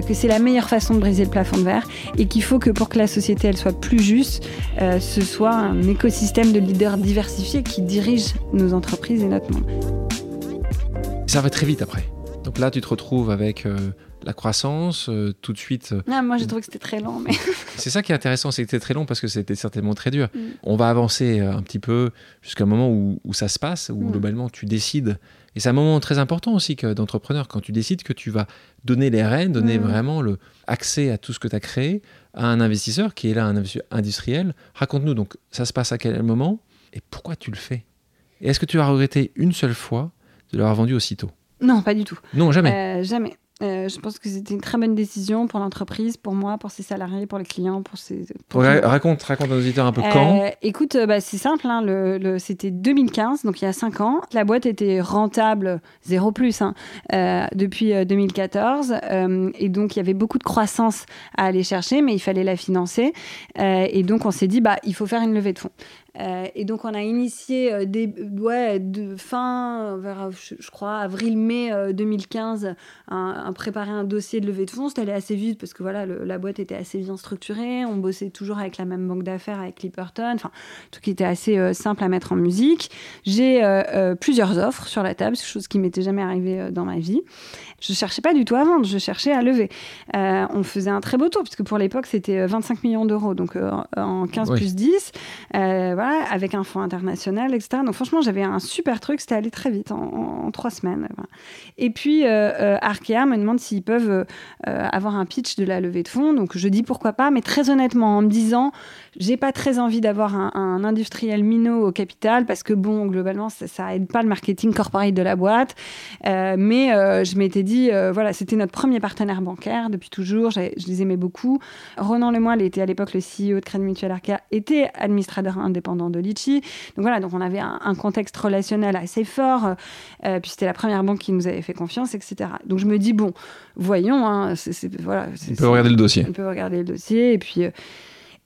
que c'est la meilleure façon de briser le plafond de verre et qu'il faut que pour que la société elle soit plus juste, ce soit un écosystème de leaders diversifiés qui dirigent nos entreprises et notre monde. Ça va très vite après. Donc là, tu te retrouves avec la croissance, euh, tout de suite. Euh, ah, moi, j'ai trouvé que c'était très long. Mais... <laughs> c'est ça qui est intéressant, c'est que c'était très long parce que c'était certainement très dur. Mm. On va avancer euh, un petit peu jusqu'à un moment où, ça se passe, où mm. globalement tu décides. Et c'est un moment très important aussi d'entrepreneur, quand tu décides que tu vas donner les rênes, donner mm. vraiment le accès à tout ce que tu as créé à un investisseur qui est là, un industriel. Raconte-nous donc, ça se passe à quel moment et pourquoi tu le fais? Et est-ce que tu as regretté une seule fois de l'avoir vendu aussitôt? Non, pas du tout. Non, jamais. jamais. Euh, je pense que c'était une très bonne décision pour l'entreprise, pour moi, pour ses salariés, pour les clients, pour ses. raconte, raconte aux auditeurs un peu quand. Euh, écoute, euh, bah, c'est simple. Hein, le, c'était 2015, donc il y a 5 ans. La boîte était rentable, zéro plus, hein, depuis 2014. et donc il y avait beaucoup de croissance à aller chercher, mais il fallait la financer. et donc on s'est dit, bah, il faut faire une levée de fonds. Euh, et donc, on a initié euh, des, ouais, de fin, vers, je, crois, avril-mai 2015, euh, un, préparer un dossier de levée de fonds. C'était allé assez vite parce que voilà, la boîte était assez bien structurée. On bossait toujours avec la même banque d'affaires, avec Clipperton. Enfin, tout qui était assez simple à mettre en musique. J'ai plusieurs offres sur la table, chose qui m'était jamais arrivée dans ma vie. Je cherchais pas du tout à vendre, je cherchais à lever. on faisait un très beau tour, puisque pour l'époque, c'était 25 millions d'euros, donc en 15 plus 10. voilà avec un fonds international, etc. Donc franchement, j'avais un super truc, c'était allé très vite, en, trois semaines. Et puis, euh, euh, Arkea me demande s'ils peuvent euh, avoir un pitch de la levée de fonds. Donc je dis pourquoi pas, mais très honnêtement, en me disant, j'ai pas très envie d'avoir un, industriel minot au capital, parce que bon, globalement, ça, ça aide pas le marketing corporate de la boîte. mais je m'étais dit, voilà, c'était notre premier partenaire bancaire depuis toujours, je les aimais beaucoup. Ronan Lemoyle était à l'époque le CEO de Crédit Mutuel Arkea, était administrateur indépendant de Litchi. Donc voilà, donc on avait un, contexte relationnel assez fort, euh, puis c'était la première banque qui nous avait fait confiance, etc. Donc je me dis, bon, voyons, hein, voilà. On peut regarder le dossier. On peut regarder le dossier, et puis... Euh,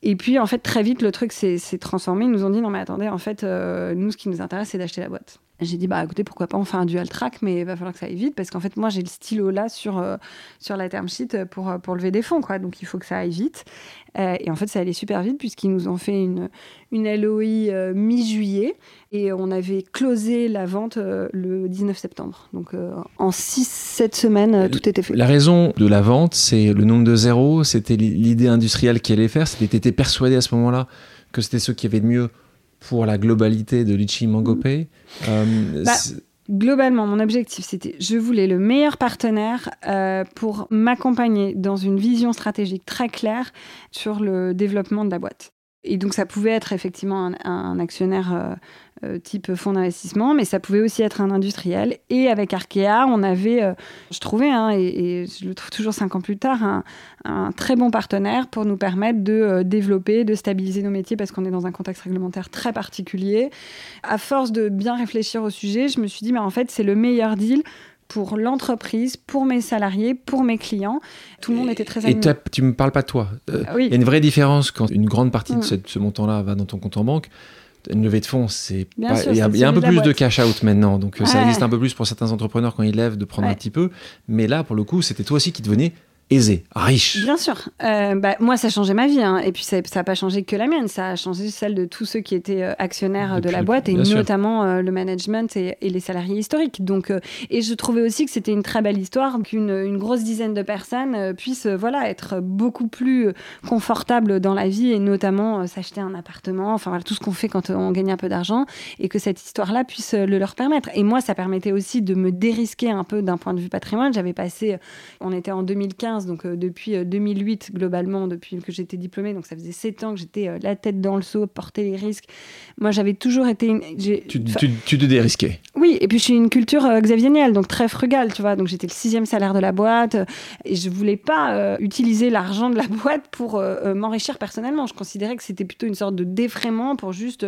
et puis, en fait, très vite, le truc s'est transformé. Ils nous ont dit, non, mais attendez, en fait, euh, nous, ce qui nous intéresse, c'est d'acheter la boîte. J'ai dit, bah écoutez, pourquoi pas, on fait un dual track, mais il va falloir que ça aille vite, parce qu'en fait, moi, j'ai le stylo là sur, euh, sur la term sheet pour, euh, pour lever des fonds, quoi. Donc, il faut que ça aille vite. Euh, et en fait, ça allait super vite, puisqu'ils nous ont fait une, une LOI mi-juillet, et on avait closé la vente le 19 septembre. Donc, en 6-7 semaines, tout était fait. La raison de la vente, c'est le nombre de zéros, c'était l'idée industrielle qui allait faire, c'était persuadé à ce moment-là que c'était ceux qui avaient le mieux pour la globalité de Litchi Mangopay euh, bah, Globalement, mon objectif, c'était je voulais le meilleur partenaire euh, pour m'accompagner dans une vision stratégique très claire sur le développement de la boîte. Et donc, ça pouvait être effectivement un, actionnaire euh, type fonds d'investissement, mais ça pouvait aussi être un industriel. Et avec Arkea, on avait, euh, je trouvais, hein, et, je le trouve toujours cinq ans plus tard, un, un très bon partenaire pour nous permettre de euh, développer, de stabiliser nos métiers, parce qu'on est dans un contexte réglementaire très particulier. À force de bien réfléchir au sujet, je me suis dit, mais en fait, c'est le meilleur deal pour l'entreprise, pour mes salariés, pour mes clients. Tout le monde était très animé. Et tu me parles pas de toi. Il y a une vraie différence quand une grande partie de mm. ce montant-là va dans ton compte en banque une levée de fonds, c'est il y a, un peu plus de cash out maintenant, donc ça existe un peu plus pour certains entrepreneurs quand ils lèvent de prendre un petit peu. Mais là, pour le coup, c'était toi aussi qui devenais aisé, riche. Bien sûr. Euh, bah, moi, ça a changé ma vie. Hein. Et puis, ça n'a pas changé que la mienne. Ça a changé celle de tous ceux qui étaient euh, actionnaires de la boîte, et notamment euh, le management et, les salariés historiques. Donc, et je trouvais aussi que c'était une très belle histoire qu'une une grosse dizaine de personnes puissent voilà, être beaucoup plus confortables dans la vie et notamment s'acheter un appartement, enfin voilà, tout ce qu'on fait quand on gagne un peu d'argent, et que cette histoire-là puisse le leur permettre. Et moi, ça permettait aussi de me dérisquer un peu d'un point de vue patrimoine. J'avais passé, on était en 2015, donc euh, depuis 2008 euh, globalement, depuis que j'étais diplômée, donc ça faisait 7 ans que j'étais euh, la tête dans le seau, porter les risques. Moi, j'avais toujours été... Tu, tu, tu, te dérisquais Oui, et puis je suis une culture Xavier Niel, donc très frugale, tu vois, donc j'étais le sixième salaire de la boîte, et je voulais pas utiliser l'argent de la <laughs> boîte pour m'enrichir personnellement. Je considérais que c'était plutôt une sorte de défraiement pour juste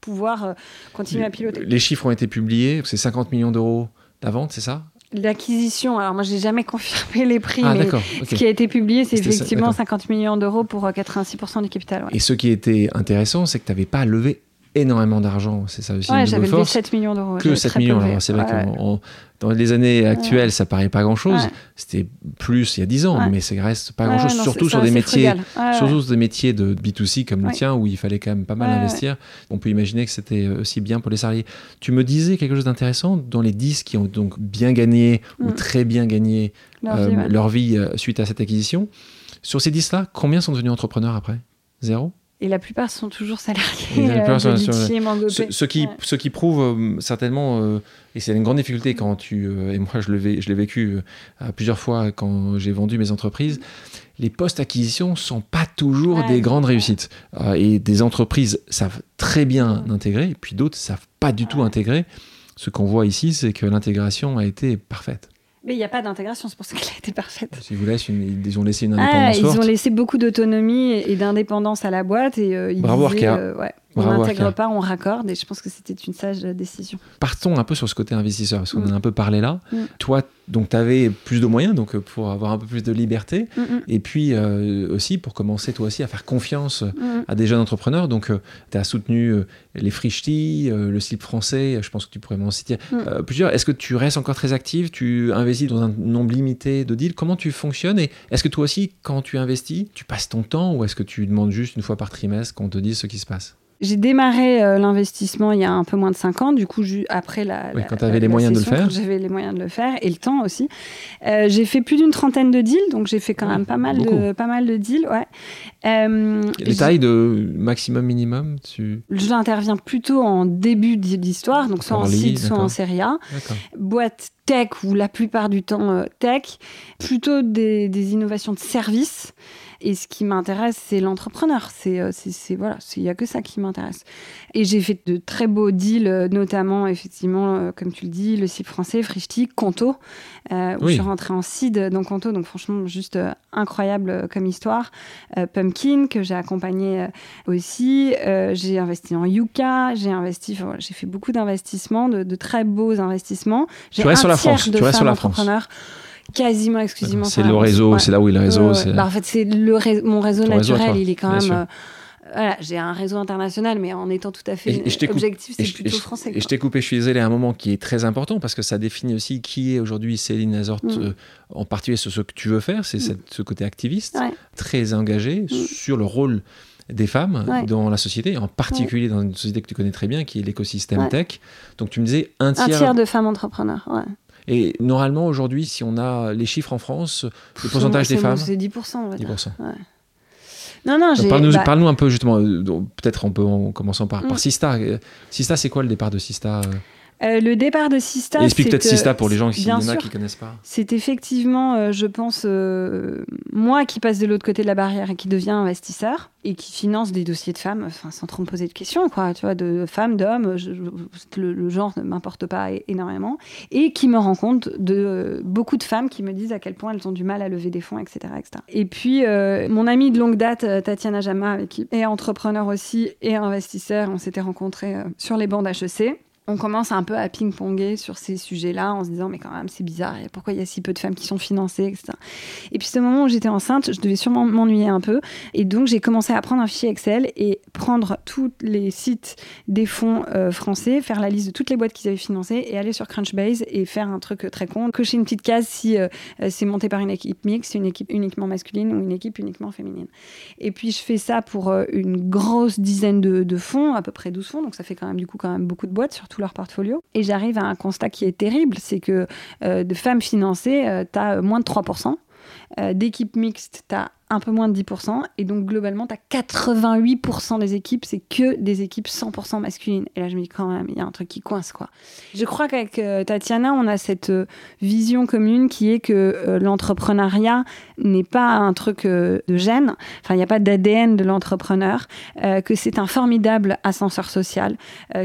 pouvoir continuer à piloter. Les chiffres ont été publiés, c'est 50 millions d'euros la vente, c'est ça? L'acquisition, alors moi j'ai jamais <laughs> confirmé les prix, ah, mais ce qui a été publié, c'est effectivement 50 millions d'euros pour 86% euh, du capital. Et ce qui était intéressant, c'est que tu n'avais pas levé énormément d'argent. C'est ça aussi. Ouais, j'avais levé 7 millions d'euros. Que 7 millions. Alors, c'est vrai que dans les années actuelles, ça paraît pas grand-chose. C'était plus il y a 10 ans, mais ça reste pas grand-chose, surtout sur des métiers, surtout sur des métiers de B2C comme le tien où il fallait quand même pas mal investir. On peut imaginer que c'était aussi bien pour les salariés. Tu me disais quelque chose d'intéressant dans les 10 qui ont donc bien gagné ou mm. très bien gagné leur vie, euh, euh, suite à cette acquisition. Sur ces 10-là, combien sont devenus entrepreneurs après? Zéro? Et la plupart sont toujours salariés. Euh, ce, qui, ce qui prouve euh, certainement, euh, et c'est une grande difficulté quand tu, et moi je l'ai vécu plusieurs fois quand j'ai vendu mes entreprises, les postes-acquisitions sont pas toujours des grandes réussites. et des entreprises savent très bien intégrer, et puis d'autres savent pas du tout intégrer. Ce qu'on voit ici, c'est que l'intégration a été parfaite. Mais il n'y a pas d'intégration, c'est pour ça <laughs> qu'elle a été parfaite. Si vous laissez ils ont laissé une indépendance ah, Ils ont laissé beaucoup d'autonomie et, d'indépendance à la boîte. Et, euh, Bravo disaient, euh, ouais, on n'intègre pas, on raccorde. Et je pense que c'était une sage décision. Partons un peu sur ce côté investisseur, parce qu'on en a un peu parlé là. Mm. Toi, donc tu avais plus de moyens donc euh, pour avoir un peu plus de liberté mm, mm. et puis aussi pour commencer toi aussi à faire confiance à des jeunes entrepreneurs donc tu as soutenu les Frichti, le slip français je pense que tu pourrais m'en citer plusieurs est-ce que tu restes encore très active? Tu investis dans un nombre limité de deals? Comment tu fonctionnes? Et est-ce que toi aussi, quand tu investis, tu passes ton temps ou est-ce que tu demandes juste une fois par trimestre qu'on te dise ce qui se passe? J'ai démarré euh, l'investissement il y a un peu moins de 5 ans, du coup, après la. Oui, quand tu avais les moyens de le faire. J'avais les moyens de le faire et le temps aussi. Euh, j'ai fait plus d'une trentaine de deals, donc j'ai fait quand même pas mal, de, pas mal de deals. Ouais. Euh, les tailles de maximum, minimum tu... J'interviens plutôt en début d'histoire, donc soit en seed, soit en série A. Boîte tech ou la plupart du temps tech, plutôt des, des innovations de services. Et ce qui m'intéresse, c'est l'entrepreneur. C'est, euh, c'est, voilà, il y a que ça qui m'intéresse. Et j'ai fait de très beaux deals, euh, notamment effectivement, euh, comme tu le dis, le site français, Frishti, Conto, où je suis rentrée en seed dans Conto. Donc franchement, juste incroyable comme histoire. Pumpkin que j'ai accompagné aussi. j'ai investi en Yuka. J'ai investi, j'ai fait beaucoup d'investissements, de, très beaux investissements. J'ai tu restes sur la France. Tu restes sur la France quasiment exclusivement. C'est le réseau, c'est là où il le réseau. Bah, en fait, c'est le mon réseau naturel, il est quand même. Euh, voilà, j'ai un réseau international, mais en étant tout à fait objectif, c'est plutôt français. Et je t'ai coupé, je suis désolé, à un moment qui est très important parce que ça définit aussi qui est aujourd'hui Céline Azort, mm. euh, en particulier sur ce que tu veux faire, c'est mm. ce côté activiste, très engagé mm. sur le rôle des femmes dans la société, en particulier dans une société que tu connais très bien, qui est l'écosystème tech. Donc tu me disais un tiers... Un tiers de femmes entrepreneurs, ouais. Et normalement, aujourd'hui, si on a les chiffres en France, le pourcentage des femmes. C'est 10%. On va 10%. Ouais. Non, non, Parle-nous bah parle un peu, justement, euh, peut-être on peut en commençant par, par mm. Sista. Sista, c'est quoi le départ de Sista euh le départ de Sista. Explique peut-être Sista pour les gens qui, ne connaissent pas. C'est effectivement, euh, je pense, euh, moi qui passe de l'autre côté de la barrière et qui devient investisseur et qui finance des dossiers de femmes, enfin, sans trop me poser de questions, quoi, tu vois, de femmes, d'hommes, le, genre ne m'importe pas énormément, et qui me rend compte de beaucoup de femmes qui me disent à quel point elles ont du mal à lever des fonds, etc. etc. Et puis, mon amie de longue date, Tatiana Jama, qui est entrepreneur aussi et investisseur, on s'était rencontrés sur les bancs d'HEC on commence un peu à ping-ponger sur ces sujets-là en se disant mais quand même c'est bizarre, pourquoi il y a si peu de femmes qui sont financées, etc. Et puis ce moment où j'étais enceinte, je devais sûrement m'ennuyer un peu et donc j'ai commencé à prendre un fichier Excel et prendre tous les sites des fonds euh, français, faire la liste de toutes les boîtes qu'ils avaient financées et aller sur Crunchbase et faire un truc très con, cocher une petite case si euh, c'est monté par une équipe mixte, une équipe uniquement masculine ou une équipe uniquement féminine. Et puis je fais ça pour euh, une grosse dizaine de, de fonds, à peu près 12 fonds, donc ça fait quand même du coup quand même beaucoup de boîtes, surtout tout leur portfolio. Et j'arrive à un constat qui est terrible, c'est que euh, de femmes financées, euh, tu as moins de 3%. Euh, d'équipes mixtes, tu as un peu moins de 10%. Et donc, globalement, tu as 88% des équipes, c'est que des équipes 100% masculines. Et là, je me dis quand même, il y a un truc qui coince, quoi. Je crois qu'avec euh, Tatiana, on a cette euh, vision commune qui est que euh, l'entrepreneuriat n'est pas un truc de gène. Enfin, il n'y a pas d'ADN de l'entrepreneur, que c'est un formidable ascenseur social,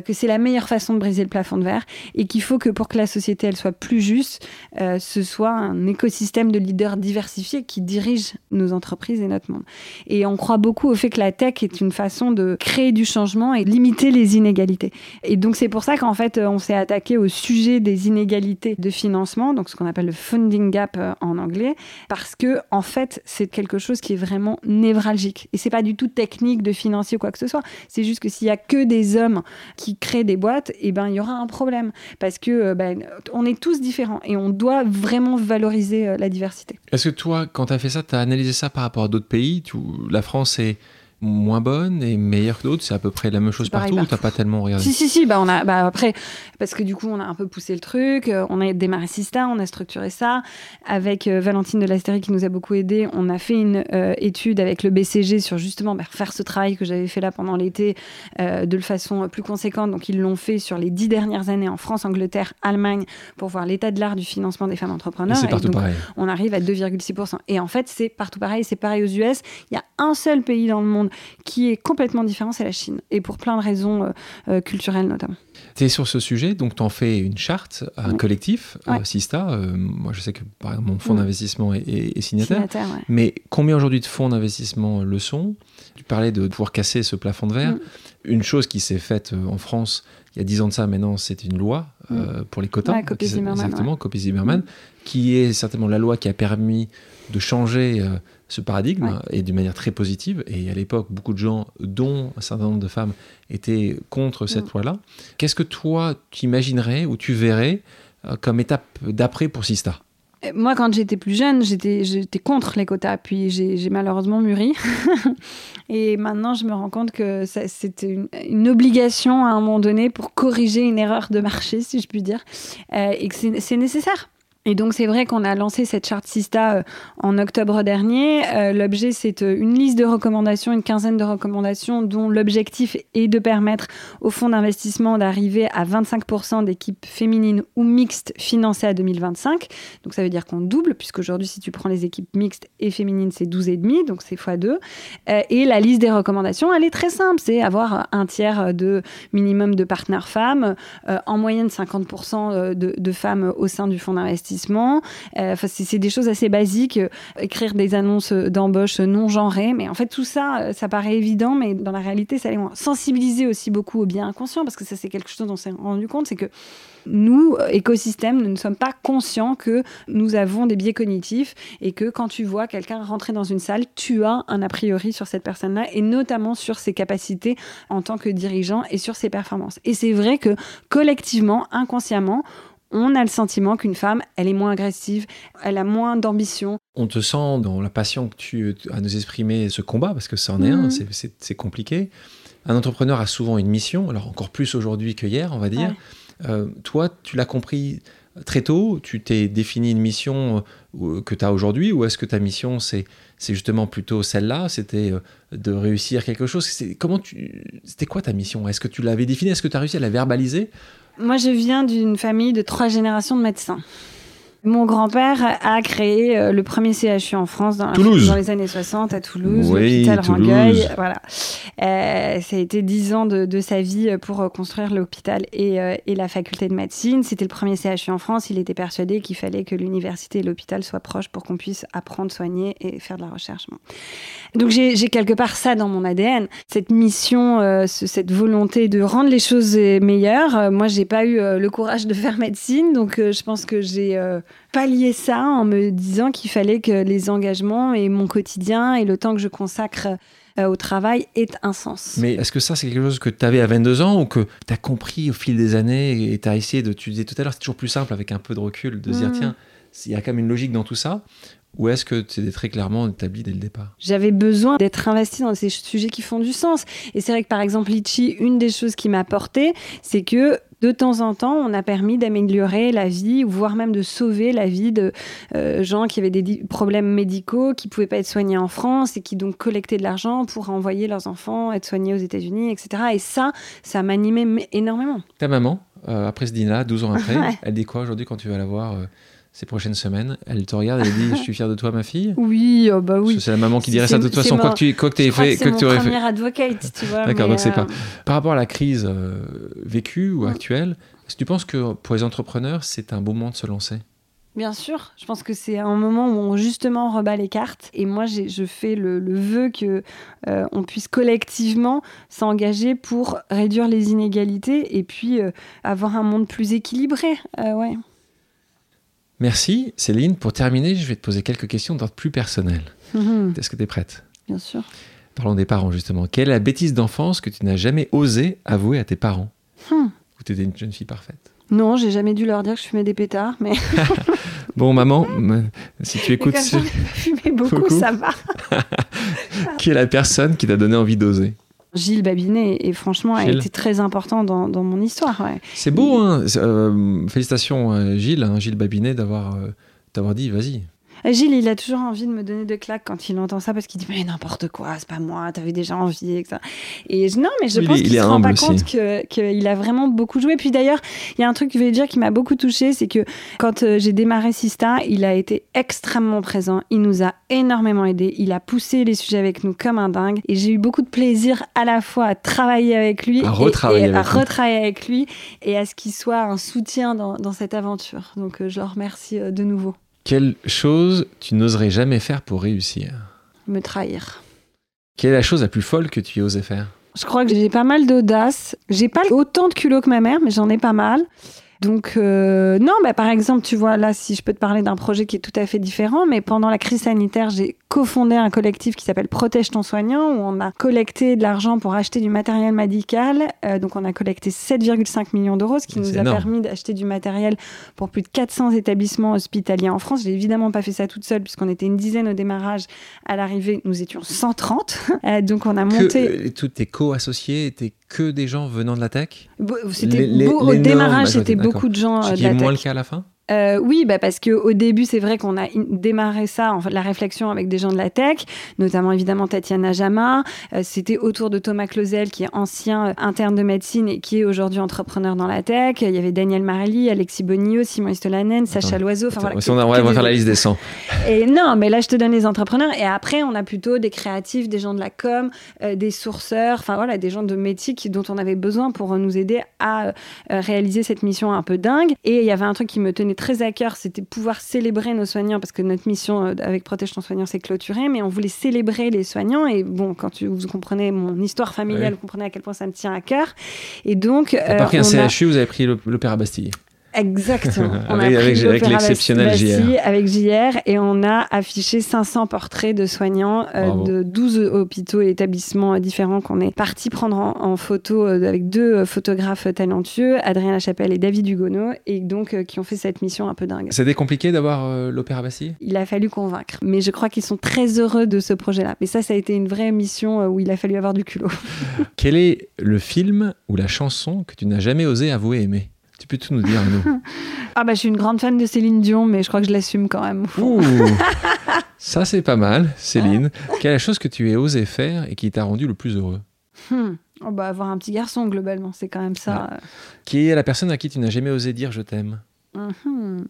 que c'est la meilleure façon de briser le plafond de verre et qu'il faut que pour que la société, elle soit plus juste, ce soit un écosystème de leaders diversifiés qui dirigent nos entreprises et notre monde. Et on croit beaucoup au fait que la tech est une façon de créer du changement et limiter les inégalités. Et donc c'est pour ça qu'en fait on s'est attaqué au sujet des inégalités de financement, donc ce qu'on appelle le funding gap euh, en anglais, parce que en fait c'est quelque chose qui est vraiment névralgique. Et c'est pas du tout technique de financier ou quoi que ce soit. C'est juste que s'il y a que des hommes qui créent des boîtes, et eh ben il y aura un problème parce que euh, ben, on est tous différents et on doit vraiment valoriser euh, la diversité. Est-ce que toi, quand tu as fait ça, tu as analysé ça par rapport à d'autres pays La France est moins bonne et meilleure que d'autres C'est à peu près la même chose partout ou t'as pas tellement regardé Si, si, si. Bah, on a, bah, après, parce que du coup, on a un peu poussé le truc. Euh, on a démarré Sista, on a structuré ça. Avec euh, Valentine de l'Astérie qui nous a beaucoup aidé, on a fait une euh, étude avec le BCG sur justement bah, faire ce travail que j'avais fait là pendant l'été de façon plus conséquente. Donc, ils l'ont fait sur les dix dernières années en France, Angleterre, Allemagne, pour voir l'état de l'art du financement des femmes entrepreneurs. C'est partout pareil. On arrive à 2,6%. Et en fait, c'est partout pareil. C'est pareil aux US. Il y a un seul pays dans le monde qui est complètement différent, c'est la Chine. Et pour plein de raisons euh, euh, culturelles notamment. Tu es sur ce sujet, donc tu en fais une charte, un collectif, euh, Sista. moi, je sais que par exemple, mon fonds d'investissement est, signataire. Mais combien aujourd'hui de fonds d'investissement le sont? Tu parlais de pouvoir casser ce plafond de verre. Mm. Une chose qui s'est faite en France il y a dix ans de ça, maintenant, c'est une loi mm. pour les quotas. Exactement, Copy Zimmerman, qui est certainement la loi qui a permis de changer ce paradigme et d'une manière très positive. Et à l'époque, beaucoup de gens, dont un certain nombre de femmes, étaient contre cette mm. loi-là. Qu'est-ce que toi, tu imaginerais ou tu verrais euh, comme étape d'après pour Sista? Moi, quand j'étais plus jeune, j'étais, j'étais contre les quotas, puis j'ai, malheureusement mûri. <laughs> et maintenant, je me rends compte que c'était une, une, obligation à un moment donné pour corriger une erreur de marché, si je puis dire, euh, et que c'est nécessaire. Et donc c'est vrai qu'on a lancé cette charte Sista euh, en octobre dernier. Euh, l'objet c'est euh, une liste de recommandations, une quinzaine de recommandations dont l'objectif est de permettre aux fonds d'investissement d'arriver à 25% d'équipes féminines ou mixtes financées à 2025. Donc ça veut dire qu'on double puisqu'aujourd'hui si tu prends les équipes mixtes et féminines c'est 12,5 donc c'est x2. et la liste des recommandations elle est très simple, c'est avoir un tiers de minimum de partenaires femmes, en moyenne 50% de, de femmes au sein du fonds d'investissement euh, c'est des choses assez basiques. Euh, écrire des annonces d'embauche non genrées. Mais en fait, tout ça, euh, ça paraît évident, mais dans la réalité, ça allait moins. Sensibiliser aussi beaucoup au bien inconscient, parce que ça, c'est quelque chose dont on s'est rendu compte, c'est que nous, écosystèmes, nous ne sommes pas conscients que nous avons des biais cognitifs et que quand tu vois quelqu'un rentrer dans une salle, tu as un a priori sur cette personne-là et notamment sur ses capacités en tant que dirigeant et sur ses performances. Et c'est vrai que collectivement, inconsciemment, on a le sentiment qu'une femme, elle est moins agressive, elle a moins d'ambition. On te sent dans la passion que tu as nous exprimer ce combat, parce que ça en est un, mhm. c'est compliqué. Un entrepreneur a souvent une mission, alors encore plus aujourd'hui que hier, on va dire. Euh, toi, tu l'as compris très tôt, tu t'es défini une mission euh, que tu as aujourd'hui, ou est-ce que ta mission, c'est justement plutôt celle-là, c'était euh, de réussir quelque chose. Comment tu, C'était quoi ta mission? Est-ce que tu l'avais définie? Est-ce que tu as réussi à la verbaliser? Moi, je viens d'une famille de trois générations de médecins. Mon grand-père a créé euh, le premier CHU en France dans, les années 60 à Toulouse, l'hôpital Rangueil. Voilà. Euh, ça a été dix ans de, sa vie pour euh, construire l'hôpital et, la faculté de médecine. C'était le premier CHU en France. Il était persuadé qu'il fallait que l'université et l'hôpital soient proches pour qu'on puisse apprendre, soigner et faire de la recherche. Donc j'ai quelque part ça dans mon ADN, cette mission, cette volonté de rendre les choses meilleures. moi, j'ai pas eu le courage de faire médecine, donc je pense que j'ai pallier ça en me disant qu'il fallait que les engagements et mon quotidien et le temps que je consacre euh, au travail aient un sens. Mais est-ce que ça, c'est quelque chose que tu avais à 22 ans ou que tu as compris au fil des années et tu as essayé de. Tu disais tout à l'heure, c'est toujours plus simple avec un peu de recul de se dire, mm. tiens, il y a quand même une logique dans tout ça. Ou est-ce que c'était très clairement établi dès le départ? J'avais besoin d'être investi dans ces sujets qui font du sens. Et c'est vrai que par exemple, Litchi, une des choses qui m'a porté, c'est que de temps en temps, on a permis d'améliorer la vie, voire même de sauver la vie de euh, gens qui avaient des problèmes médicaux, qui pouvaient pas être soignés en France et qui donc collectaient de l'argent pour envoyer leurs enfants être soignés aux États-Unis, etc. Et ça, ça m'animait énormément. Ta maman, euh, après ce dîner-là, 12 ans après, <laughs> elle dit quoi aujourd'hui quand tu vas la voir euh, ces prochaines semaines, elle te regarde et elle dit <laughs> Je suis fière de toi, ma fille Oui, oh bah oui. C'est la maman qui dirait ça de toute façon, quoi que tu quoi que aies fait. Que, que tu aurais fait. advocate, tu vois. D'accord, donc c'est pas. Euh, Par rapport à la crise euh, vécue ou actuelle, est-ce que tu penses que pour les entrepreneurs, c'est un bon moment de se lancer? Bien sûr, je pense que c'est un moment où on justement rebat les cartes. Et moi, je fais le, vœu que euh, on puisse collectivement s'engager pour réduire les inégalités et puis euh, avoir un monde plus équilibré. Ouais. Merci Céline. Pour terminer, je vais te poser quelques questions d'ordre plus personnel. Mhm. Est-ce que tu es prête? Bien sûr. Parlons des parents justement. Quelle est la bêtise d'enfance que tu n'as jamais osé avouer à tes parents? Hmm. Ou tu étais une jeune fille parfaite? Non, j'ai jamais dû leur dire que je fumais des pétards, mais. <laughs> bon, maman, si tu écoutes. Comme fumé beaucoup, ça va. <laughs> qui est la personne qui t'a donné envie d'oser? Gilles Babinet, et franchement, a été très important dans, mon histoire. C'est beau, hein euh, Félicitations, Gilles, hein, Gilles Babinet, d'avoir euh, dit vas-y, Gilles, il a toujours envie de me donner de claques quand il entend ça parce qu'il dit mais n'importe quoi, c'est pas moi, t'avais déjà envie. Et, et non, mais je pense qu'il se rend pas compte qu'il a vraiment beaucoup joué. Puis d'ailleurs, il y a un truc que je vais dire qui m'a beaucoup touché, c'est que quand euh, j'ai démarré Sista, il a été extrêmement présent. Il nous a énormément aidés. Il a poussé les sujets avec nous comme un dingue. Et j'ai eu beaucoup de plaisir à la fois à travailler avec lui à retravailler, et, avec, à retravailler avec lui et à ce qu'il soit un soutien dans, dans cette aventure. Donc euh, je le remercie euh, de nouveau. Quelle chose tu n'oserais jamais faire pour réussir? Me trahir. Quelle est la chose la plus folle que tu aies osé faire? Je crois que j'ai pas mal d'audace. J'ai pas autant de culot que ma mère, mais j'en ai pas mal. Donc, euh, non, bah, par exemple, tu vois, là, si je peux te parler d'un projet qui est tout à fait différent, mais pendant la crise sanitaire, j'ai cofondé un collectif qui s'appelle Protège ton soignant, où on a collecté de l'argent pour acheter du matériel médical. Euh, donc, on a collecté 7,5 millions d'euros, ce qui nous a permis d'acheter du matériel pour plus de 400 établissements hospitaliers en France. J'ai évidemment pas fait ça toute seule, puisqu'on était une dizaine au démarrage. À l'arrivée, nous étions 130. <laughs> Euh, donc, on a monté. Que, tous tes co-associés étaient que des gens venant de la tech? C'était au démarrage, c'était beaucoup de gens. Ce qui est moins le cas à la fin euh, oui, bah parce qu'au début, c'est vrai qu'on a démarré ça, en fait, la réflexion avec des gens de la tech, notamment évidemment Tatiana Jama. Euh, c'était autour de Thomas Clausel, qui est ancien euh, interne de médecine et qui est aujourd'hui entrepreneur dans la tech. Il y avait Daniel Marelli, Alexis Bonillo, Simon Istolanen, Sacha Loiseau. Enfin, voilà, on, va faire la liste des 100. <laughs> Et non, mais là, je te donne les entrepreneurs. Et après, on a plutôt des créatifs, des gens de la com, des sourceurs, enfin voilà, des gens de métier qui, dont on avait besoin pour nous aider à réaliser cette mission un peu dingue. Et il y avait un truc qui me tenait très à cœur, c'était pouvoir célébrer nos soignants, parce que notre mission euh, avec Protège ton soignant, c'est clôturé, mais on voulait célébrer les soignants. Et bon, quand tu, vous comprenez mon histoire familiale, vous comprenez à quel point ça me tient à cœur. Et donc. Pas pris un euh, CHU, vous avez pris l'Opéra Bastille? Exactement. <laughs> On avec, avec, l'exceptionnel JR. Avec JR, et on a affiché 500 portraits de soignants euh, de 12 hôpitaux et établissements différents qu'on est parti prendre en, photo euh, avec deux photographes talentueux, Adrien Lachapelle et David Hugonot, et donc euh, qui ont fait cette mission un peu dingue. C'était compliqué d'avoir l'Opéra Bastille? Il a fallu convaincre, mais je crois qu'ils sont très heureux de ce projet-là. Mais ça, ça a été une vraie mission où il a fallu avoir du culot. <laughs> Quel est le film ou la chanson que tu n'as jamais osé avouer aimer? Tu peux tout nous dire, nous. <laughs> ah bah je suis une grande fan de Céline Dion, mais je crois que je l'assume quand même. Ouh, <laughs> ça c'est pas mal, Céline. Quelle est la chose que tu as osé faire et qui t'a rendu le plus heureux hmm. oh bah avoir un petit garçon globalement, c'est quand même ça. Ah. Qui est la personne à qui tu n'as jamais osé dire je t'aime mhm.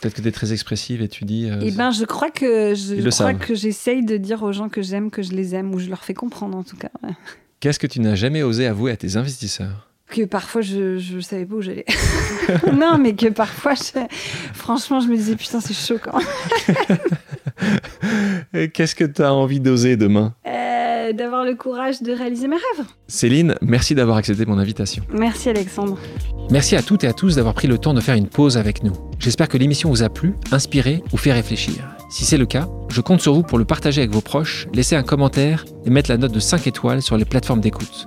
Peut-être que tu es très expressive et tu dis. Euh, eh ben, je crois que je crois que j'essaye de dire aux gens que j'aime que je les aime ou je leur fais comprendre en tout cas. Qu'est-ce que tu n'as jamais osé avouer à tes investisseurs que parfois je ne savais pas où j'allais. <laughs> non, mais que parfois, franchement, je me disais putain, c'est chaud quand <laughs> Qu'est-ce que tu as envie d'oser demain? Euh, D'avoir le courage de réaliser mes rêves. Céline, merci d'avoir accepté mon invitation. Merci Alexandre. Merci à toutes et à tous d'avoir pris le temps de faire une pause avec nous. J'espère que l'émission vous a plu, inspiré ou fait réfléchir. Si c'est le cas, je compte sur vous pour le partager avec vos proches, laisser un commentaire et mettre la note de 5 étoiles sur les plateformes d'écoute.